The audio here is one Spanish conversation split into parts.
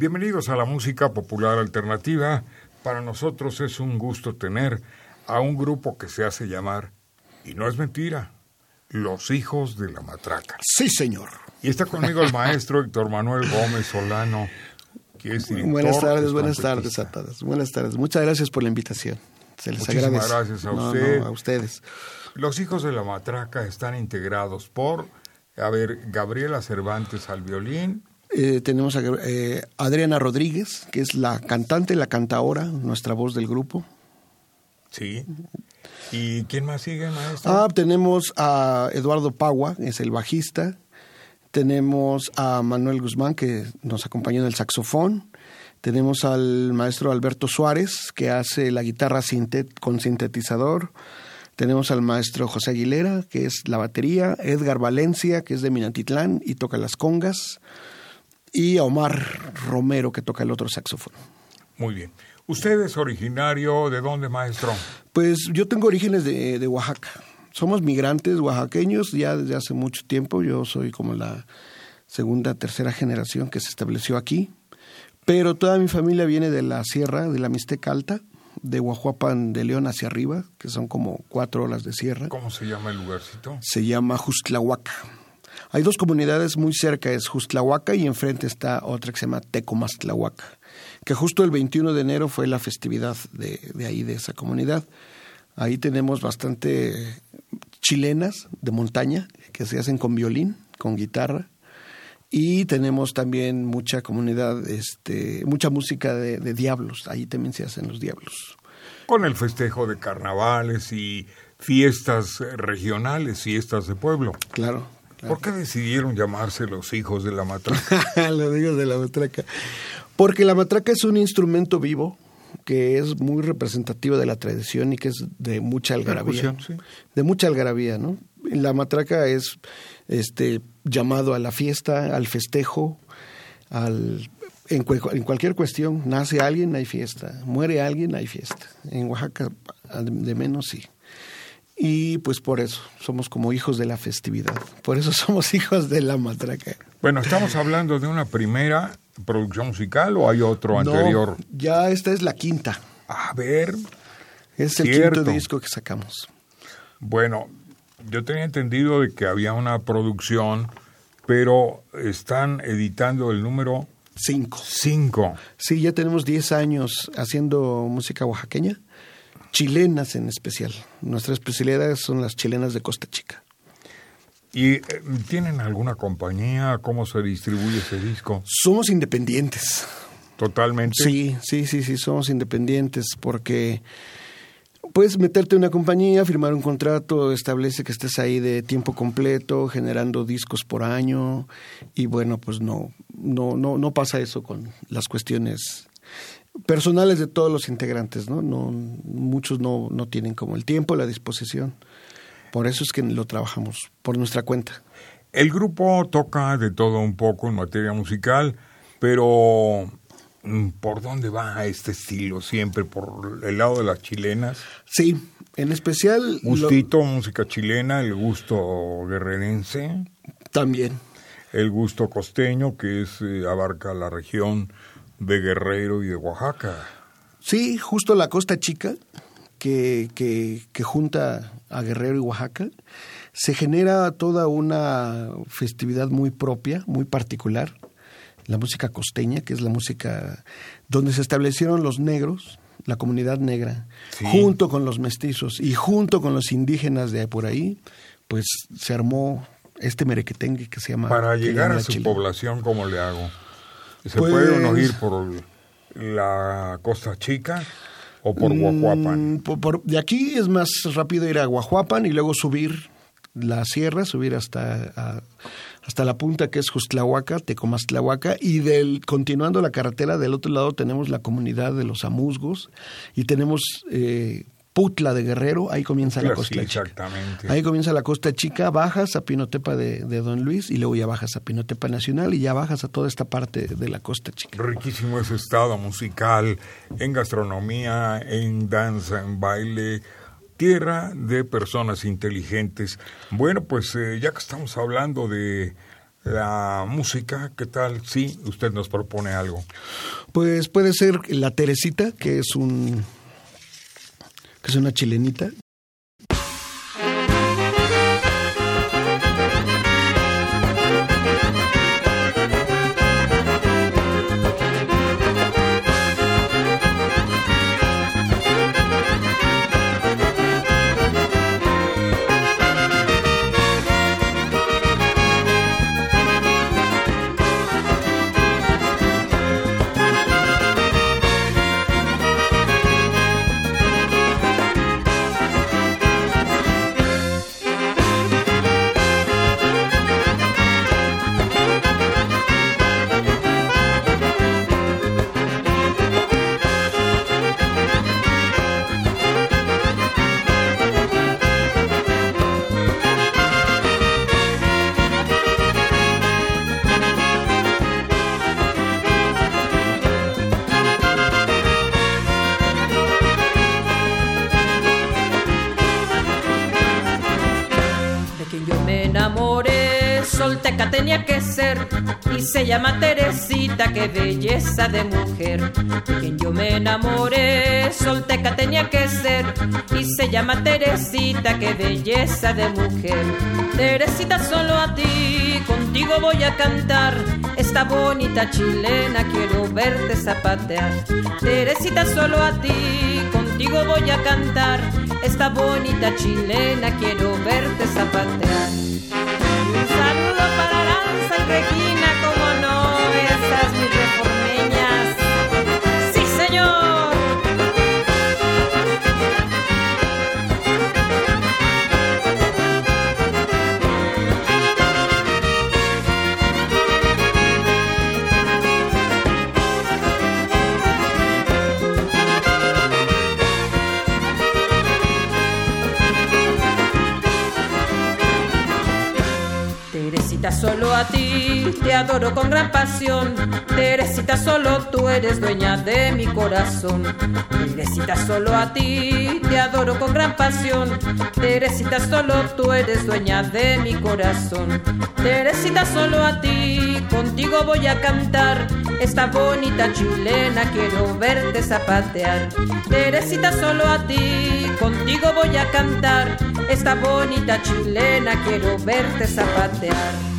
Bienvenidos a la música popular alternativa. Para nosotros es un gusto tener a un grupo que se hace llamar, y no es mentira, Los Hijos de la Matraca. Sí, señor. Y está conmigo el maestro Héctor Manuel Gómez Solano, que es director. Buenas tardes, buenas tardes a todos. Buenas tardes. Muchas gracias por la invitación. Se les Muchísimas gracias a usted. a ustedes. Los Hijos de la Matraca están integrados por, a ver, Gabriela Cervantes al violín, eh, tenemos a eh, Adriana Rodríguez, que es la cantante, la cantaora, nuestra voz del grupo. Sí. ¿Y quién más sigue, maestro? Ah, tenemos a Eduardo Pagua, es el bajista. Tenemos a Manuel Guzmán, que nos acompañó en el saxofón. Tenemos al maestro Alberto Suárez, que hace la guitarra con sintetizador. Tenemos al maestro José Aguilera, que es la batería. Edgar Valencia, que es de Minatitlán y toca las congas y a Omar Romero que toca el otro saxofón. Muy bien. ¿Usted es originario de dónde, maestro? Pues yo tengo orígenes de, de Oaxaca. Somos migrantes oaxaqueños ya desde hace mucho tiempo. Yo soy como la segunda, tercera generación que se estableció aquí. Pero toda mi familia viene de la sierra, de la Mixteca Alta, de Guajuapan de León hacia arriba, que son como cuatro horas de sierra. ¿Cómo se llama el lugarcito? Se llama Justlahuaca. Hay dos comunidades muy cerca, es Justlahuaca y enfrente está otra que se llama Tecomastlahuaca, que justo el 21 de enero fue la festividad de, ahí, de esa comunidad. Ahí tenemos bastante chilenas de montaña que se hacen con violín, con guitarra. Y tenemos también mucha comunidad, este, mucha música de, de diablos. Ahí también se hacen los diablos. Con el festejo de carnavales y fiestas regionales, fiestas de pueblo. Claro. ¿Por qué decidieron llamarse los hijos de la matraca? los hijos de la matraca. Porque la matraca es un instrumento vivo que es muy representativo de la tradición y que es de mucha algarabía. De mucha algarabía, ¿no? La matraca es este llamado a la fiesta, al festejo, al en, en, cualquier cuestión, nace alguien, hay fiesta, muere alguien, hay fiesta. En Oaxaca, de menos, sí. Y pues por eso somos como hijos de la festividad. Por eso somos hijos de la matraca. Bueno, ¿estamos hablando de una primera producción musical o hay otro anterior? Ya esta es la quinta. A ver. Es el quinto disco que sacamos. Bueno, yo tenía entendido de que había una producción, pero están editando el número Cinco. Cinco. Sí, ya tenemos diez años haciendo música oaxaqueña chilenas en especial. Nuestra especialidad son las chilenas de Costa Chica. ¿Y eh, tienen alguna compañía? ¿Cómo se distribuye ese disco? Somos independientes. ¿Totalmente? Sí, sí, sí, sí, somos independientes porque puedes meterte en una compañía, firmar un contrato, establece que estés ahí de tiempo completo, generando discos por año y bueno, pues no, no, no, no pasa eso con las cuestiones personales de todos los integrantes, ¿no? no muchos no, no tienen como el tiempo, la disposición. Por eso es que lo trabajamos por nuestra cuenta. El grupo toca de todo un poco en materia musical, pero mm, ¿por dónde va este estilo? ¿Siempre por el lado de las chilenas? Sí, en especial... Gustito, música chilena, el gusto guerrerense. También. El gusto costeño, que es eh, abarca la región de Guerrero y de Oaxaca. Sí, justo la Costa Chica, que, que, que junta a Guerrero y Oaxaca, se genera toda una festividad muy propia, muy particular. La música costeña, que es la música donde se establecieron los negros, la comunidad negra, junto con los mestizos y junto con los indígenas de por ahí, pues se armó este merequetengue que se llama... Para llegar a su población, ¿cómo le hago? ¿Se puede uno pues ir por la Costa Chica o por mm, Guajuapan? de aquí es más rápido ir a Guajuapan y luego subir la sierra, subir hasta, hasta la punta que es Justlahuaca, Tecomastlahuaca, y del, continuando la carretera del otro lado tenemos la comunidad de los Amusgos y tenemos eh, Putla de Guerrero, ahí comienza la costa exactamente. Ahí comienza la costa chica, bajas a Pinotepa de, Don Luis y luego ya bajas a Pinotepa Nacional y ya bajas a toda esta parte de la costa chica. Riquísimo ese estado musical, en gastronomía, en danza, en baile, tierra de personas inteligentes. Bueno, pues eh, ya que estamos hablando de la música, ¿qué tal? Sí, usted nos propone algo. Pues puede ser La Teresita, que es un que es una chilenita, se llama Teresita, qué belleza de mujer. Quien yo me enamoré, solteca tenía que ser y se llama Teresita, qué belleza de mujer. Teresita solo a ti, contigo voy a cantar esta bonita chilena, quiero verte zapatear. Teresita solo a ti, contigo voy a cantar esta bonita chilena, quiero verte zapatear. Solo a ti te adoro con gran pasión. Teresita, solo tú eres dueña de mi corazón. Teresita, solo a ti te adoro con gran pasión. Teresita, solo tú eres dueña de mi corazón. Teresita, solo a ti, contigo voy a cantar. Esta bonita chilena quiero verte zapatear. Teresita, solo a ti, contigo voy a cantar. Esta bonita chilena quiero verte zapatear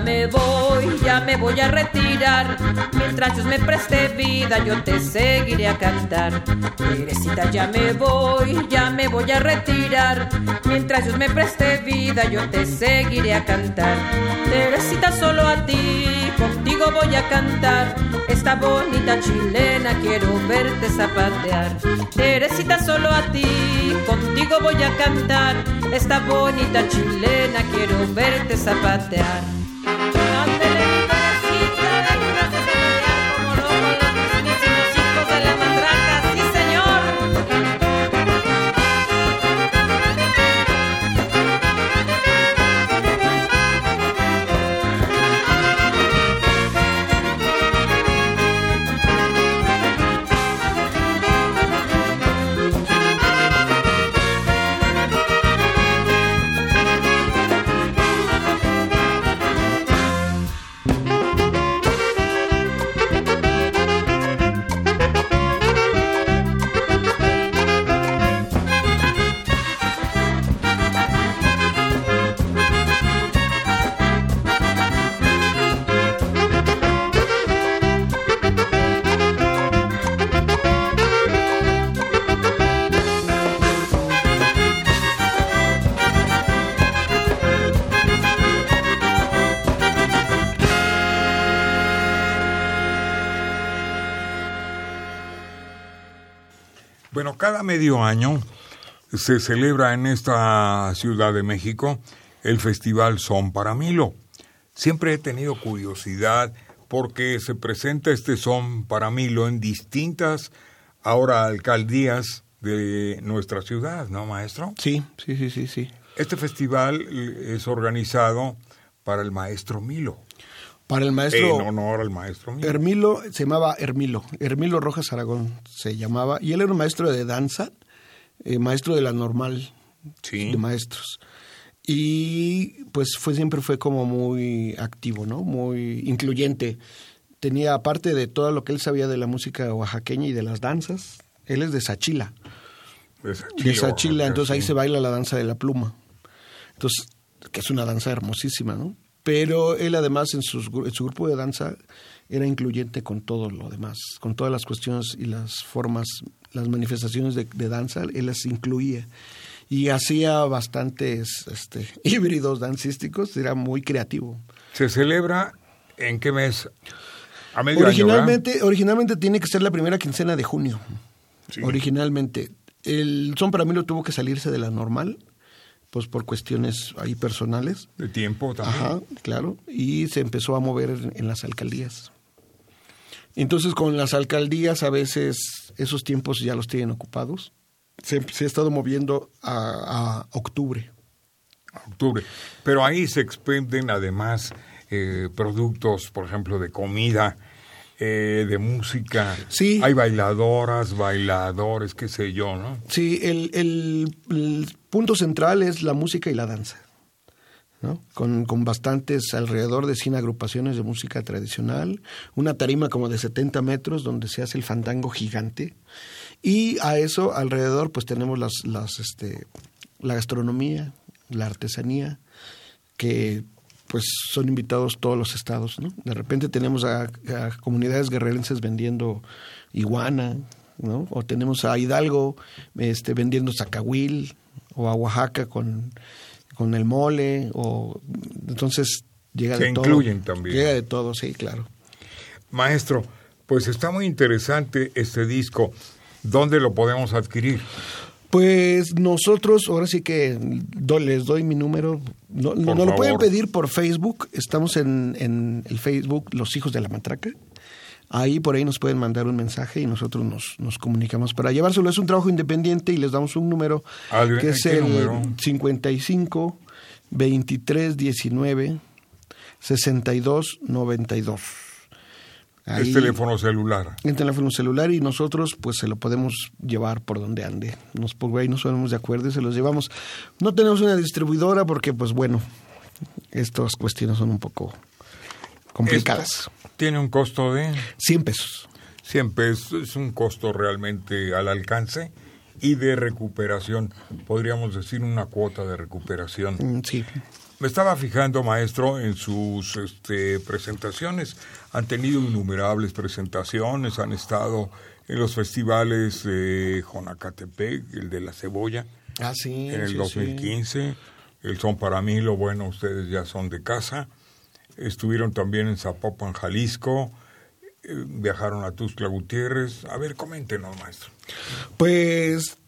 me voy, ya me voy a retirar. Mientras Dios me preste vida, yo te seguiré a cantar. Teresita, ya me voy, ya me voy a retirar. Mientras Dios me preste vida, yo te seguiré a cantar. Teresita, solo a ti, contigo voy a cantar. Esta bonita chilena quiero verte zapatear. Teresita, solo a ti, contigo voy a cantar. Esta bonita chilena quiero verte zapatear. Bye. Bueno, cada medio año se celebra en esta Ciudad de México el Festival Son para Milo. Siempre he tenido curiosidad porque se presenta este Son para Milo en distintas ahora alcaldías de nuestra ciudad, ¿no, maestro? Sí, sí, sí, sí, sí. Este festival eh, es organizado para el maestro Milo. Para el maestro En honor al maestro Milo. Hermilo, se llamaba Hermilo, Hermilo Rojas Aragón se llamaba, y él era un maestro de danza, eh, maestro de la normal Sí. de maestros. Y pues fue siempre fue como muy activo, ¿no? Muy incluyente. Tenía, aparte de todo lo que él sabía de la música oaxaqueña y de las danzas, él es de Sachila. De de Sachila, Sachila, Oaxaca, entonces ahí se baila la danza de la pluma. Entonces, que es una danza hermosísima, ¿no? Pero él además en, sus en su grupo de danza era incluyente con todo lo demás, con todas las cuestiones y las formas, las manifestaciones de, de danza, él las incluía. Y hacía bastantes este, híbridos dancísticos, era muy creativo. ¿Se celebra en qué mes? A medio Originalmente, originalmente tiene que ser la primera quincena de junio. Sí. Originalmente. El son para mí lo tuvo que salirse de la normal, pues por cuestiones ahí personales. De tiempo también. Ajá, claro. Y se empezó a mover en, en las alcaldías. Entonces, con las alcaldías, a veces esos tiempos ya los tienen ocupados. Se, se ha estado moviendo a, a octubre. octubre. Pero ahí se expenden además eh, productos, por ejemplo, de comida, eh, de música. Sí. Hay bailadoras, bailadores, qué sé yo, ¿no? Sí, el, el- el punto central es la música y la danza. Con, con bastantes, alrededor de 100 agrupaciones de música tradicional, una tarima como de 70 metros donde se hace el fandango gigante, y a eso alrededor pues tenemos las, las, este, la gastronomía, la artesanía, que pues son invitados todos los estados. De repente tenemos a, a comunidades guerrerenses vendiendo iguana, ¿no? O tenemos a Hidalgo este, vendiendo zacahuil, o a Oaxaca con, con el mole, o entonces llega Se de todo. incluyen también. Llega de todo, sí, claro. Maestro, pues está muy interesante este disco. ¿Dónde lo podemos adquirir? Pues nosotros, ahora sí que do- les doy mi número. No, nos lo pueden pedir por Facebook. Estamos en, en el Facebook Los Hijos de la Matraca. Ahí por ahí nos pueden mandar un mensaje y nosotros nos, nos comunicamos para llevárselo. Es un trabajo independiente y les damos un número que es ¿qué el número? 55 23 19 62 92. Es teléfono celular. En teléfono celular y nosotros pues se lo podemos llevar por donde ande. Nos por ahí nos ponemos de acuerdo y se los llevamos. No tenemos una distribuidora porque pues bueno, estas cuestiones son un poco complicadas. Esto tiene un costo de 100 pesos. 100 pesos, es un costo realmente al alcance y de recuperación, podríamos decir una cuota de recuperación. Mm, Sí. Me estaba fijando, maestro, en sus este, presentaciones. Han tenido innumerables presentaciones, han estado en los festivales de Jonacatepec, el de la cebolla, ah, sí, en el sí, 2015. El Son para mí, lo bueno, ustedes ya son de casa. Estuvieron también en Zapopan, Jalisco. Eh, viajaron a Tuxtla Gutiérrez. A ver, coméntenos, maestro. Pues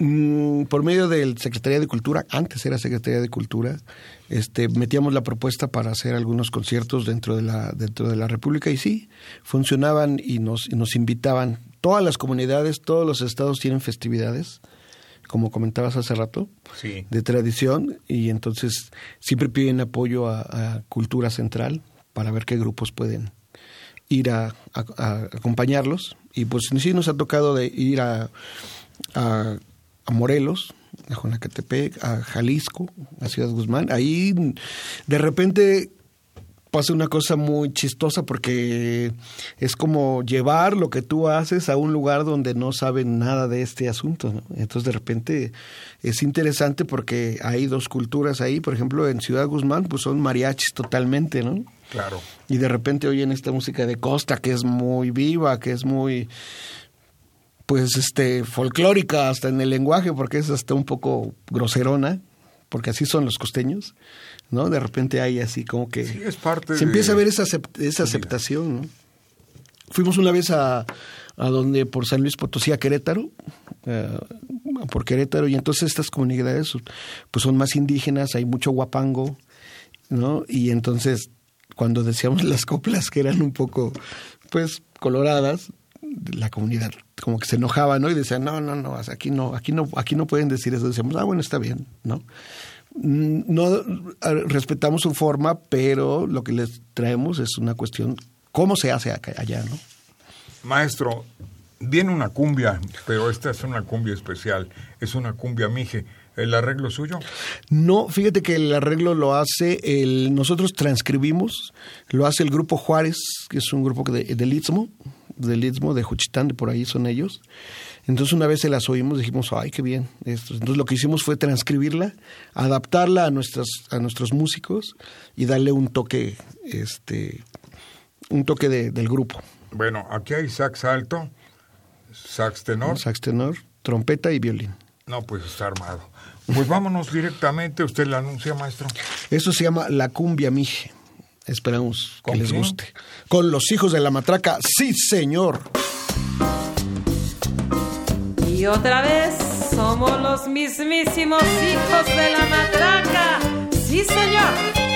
Mm, por medio del Secretaría de Cultura, antes era Secretaría de Cultura, este, metíamos la propuesta para hacer algunos conciertos dentro de la, dentro de la República y sí, funcionaban y nos, nos invitaban. Todas las comunidades, todos los estados tienen festividades, como comentabas hace rato, de tradición, y entonces siempre piden apoyo a, Cultura Central para ver qué grupos pueden ir a, acompañarlos. Y pues sí nos ha tocado de ir a, a Morelos, a Jonacatepec, a Jalisco, a Ciudad Guzmán. Ahí de repente pasa una cosa muy chistosa porque es como llevar lo que tú haces a un lugar donde no saben nada de este asunto. Entonces de repente es interesante porque hay dos culturas ahí. Por ejemplo, en Ciudad Guzmán pues son mariachis totalmente, ¿no? Claro. Y de repente oyen esta música de costa que es muy viva, que es muy pues este folclórica hasta en el lenguaje porque es hasta un poco groserona porque así son los costeños no de repente hay así como que sí, es parte se empieza a ver esa esa aceptación ¿no? fuimos una vez a, a donde por San Luis Potosí a Querétaro eh, por Querétaro y entonces estas comunidades pues son más indígenas hay mucho guapango no y entonces cuando decíamos las coplas que eran un poco pues coloradas la comunidad como que se enojaba, ¿no? Y decían, no, no, no, aquí no, aquí no, aquí no pueden decir eso. Decíamos, ah, bueno, está bien, ¿no? Mm, no respetamos su forma, pero lo que les traemos es una cuestión, ¿cómo se hace acá, allá, no? Maestro, viene una cumbia, pero esta es una cumbia especial, es una cumbia mije. ¿El arreglo suyo? No, fíjate que el arreglo lo hace, el, nosotros transcribimos, lo hace el grupo Juárez, que es un grupo de, del Istmo, del Istmo de Juchitán, de por ahí son ellos. Entonces una vez se las oímos dijimos, ay, qué bien. Esto. Entonces lo que hicimos fue transcribirla, adaptarla a, nuestras, a nuestros músicos y darle un toque, este, un toque de, del grupo. Bueno, aquí hay sax alto, sax tenor. Sax tenor, trompeta y violín. No, pues está armado. Pues vámonos directamente, usted la anuncia, maestro. Eso se llama La Cumbia Mije. Esperamos que les guste. Con los hijos de la matraca, sí, señor. Y otra vez somos los mismísimos hijos de la matraca, sí, señor.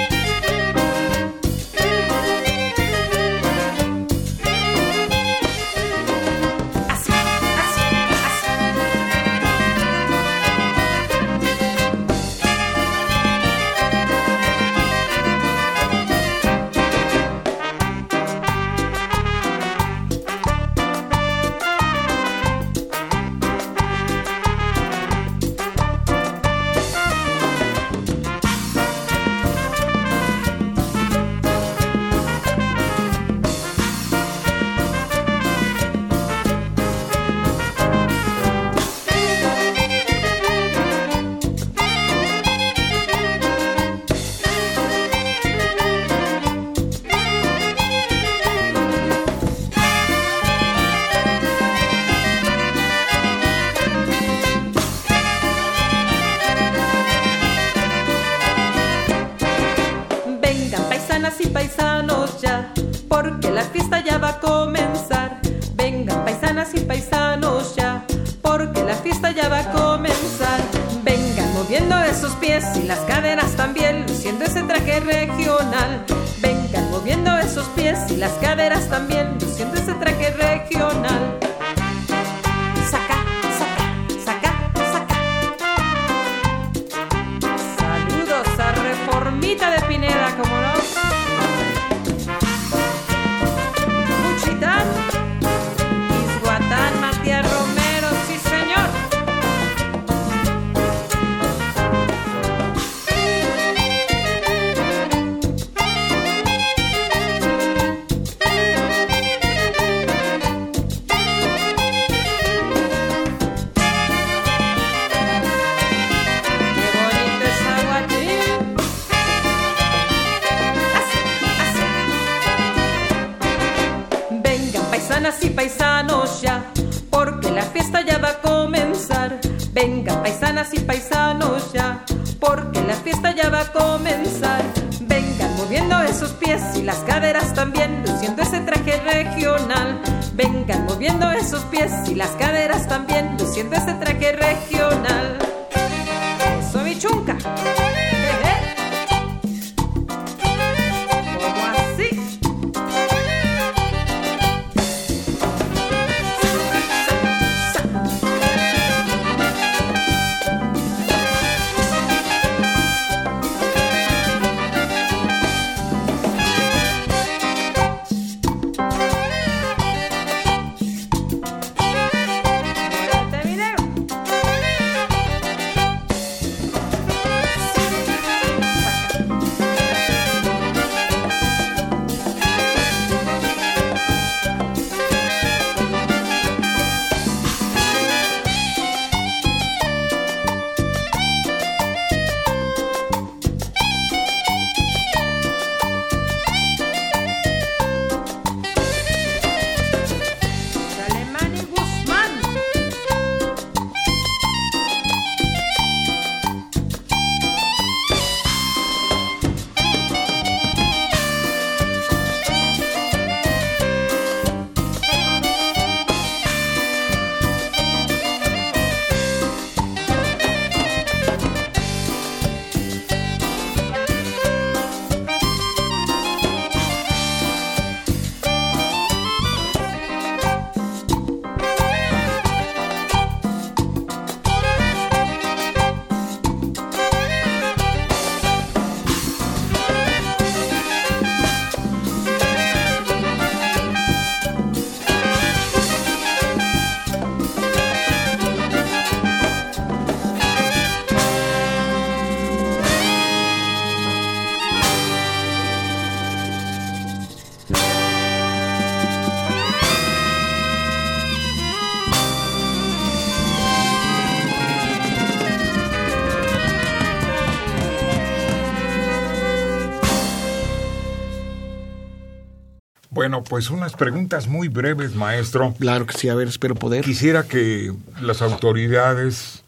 Bueno, pues unas preguntas muy breves, maestro. Claro que sí, a ver, espero poder. Quisiera que las autoridades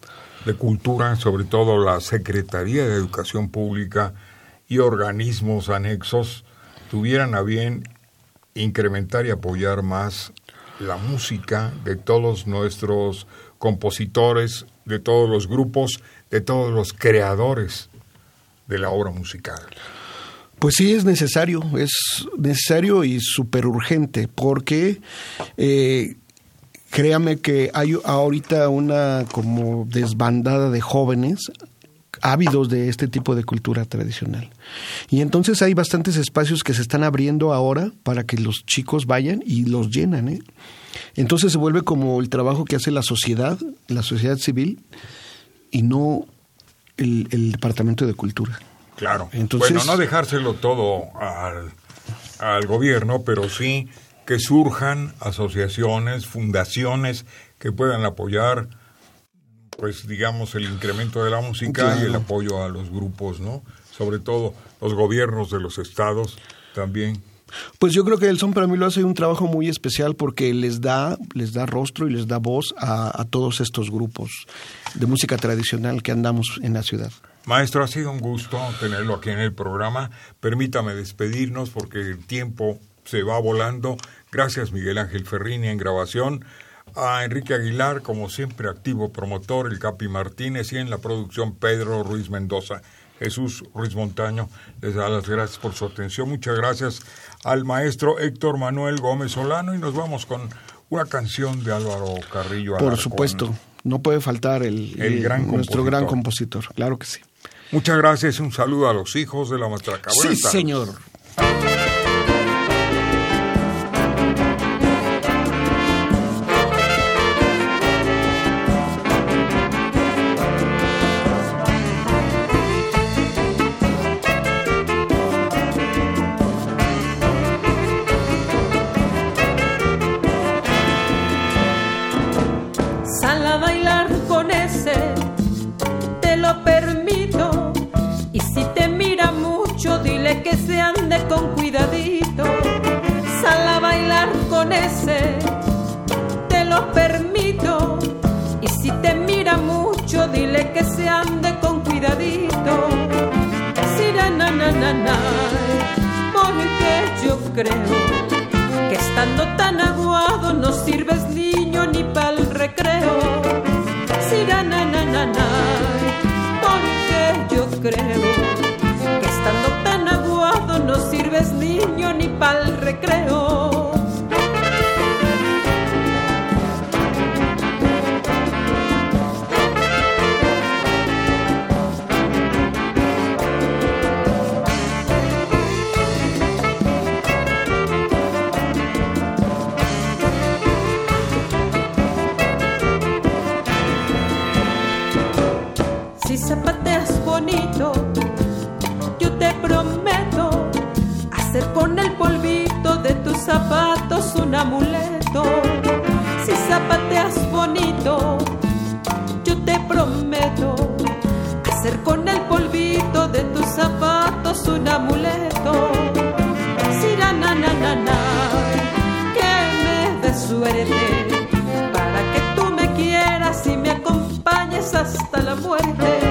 de cultura, sobre todo la Secretaría de Educación Pública y organismos anexos, tuvieran a bien incrementar y apoyar más la música de todos nuestros compositores, de todos los grupos, de todos los creadores de la obra musical. Pues sí, es necesario, es necesario y súper urgente, porque eh, créame que hay ahorita una como desbandada de jóvenes ávidos de este tipo de cultura tradicional. Y entonces hay bastantes espacios que se están abriendo ahora para que los chicos vayan y los llenan. ¿eh? Entonces se vuelve como el trabajo que hace la sociedad, la sociedad civil, y no el Departamento de Cultura. Claro. bueno, no dejárselo todo al, al gobierno, pero sí que surjan asociaciones, fundaciones que puedan apoyar, pues digamos, el incremento de la música y el apoyo a los grupos, ¿no? Sobre todo los gobiernos de los estados también. Pues yo creo que el son para mí lo hace un trabajo muy especial porque les da, les da rostro y les da voz a, a todos estos grupos de música tradicional que andamos en la ciudad. Maestro, ha sido un gusto tenerlo aquí en el programa. Permítame despedirnos porque el tiempo se va volando. Gracias Miguel Ángel Ferrini en grabación. A Enrique Aguilar, como siempre, activo promotor, el Capi Martínez y en la producción Pedro Ruiz Mendoza. Jesús Ruiz Montaño les da las gracias por su atención. Muchas gracias al maestro Héctor Manuel Gómez Solano y nos vamos con una canción de Álvaro Carrillo. Por supuesto, no puede faltar el, nuestro gran compositor, claro que sí. Muchas gracias. Un saludo a los hijos de la matraca. sí, señor. te lo permito. Y si te mira mucho, dile que se ande con cuidadito. Sirana, na, na, na, porque yo creo que estando tan aguado no sirves niño ni pa'l recreo. Sirana, na, na, na, porque yo creo que estando tan aguado no sirves niño ni pa'l recreo. Zapatos un amuleto. Si zapateas bonito, yo te prometo hacer con el polvito de tus zapatos un amuleto. Si na na, que me dé suerte para que tú me quieras y me acompañes hasta la muerte.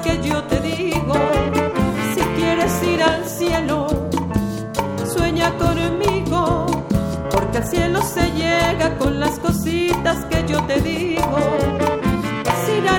Que yo te digo. Si quieres ir al cielo, sueña conmigo, porque al cielo se llega con las cositas que yo te digo. Si na,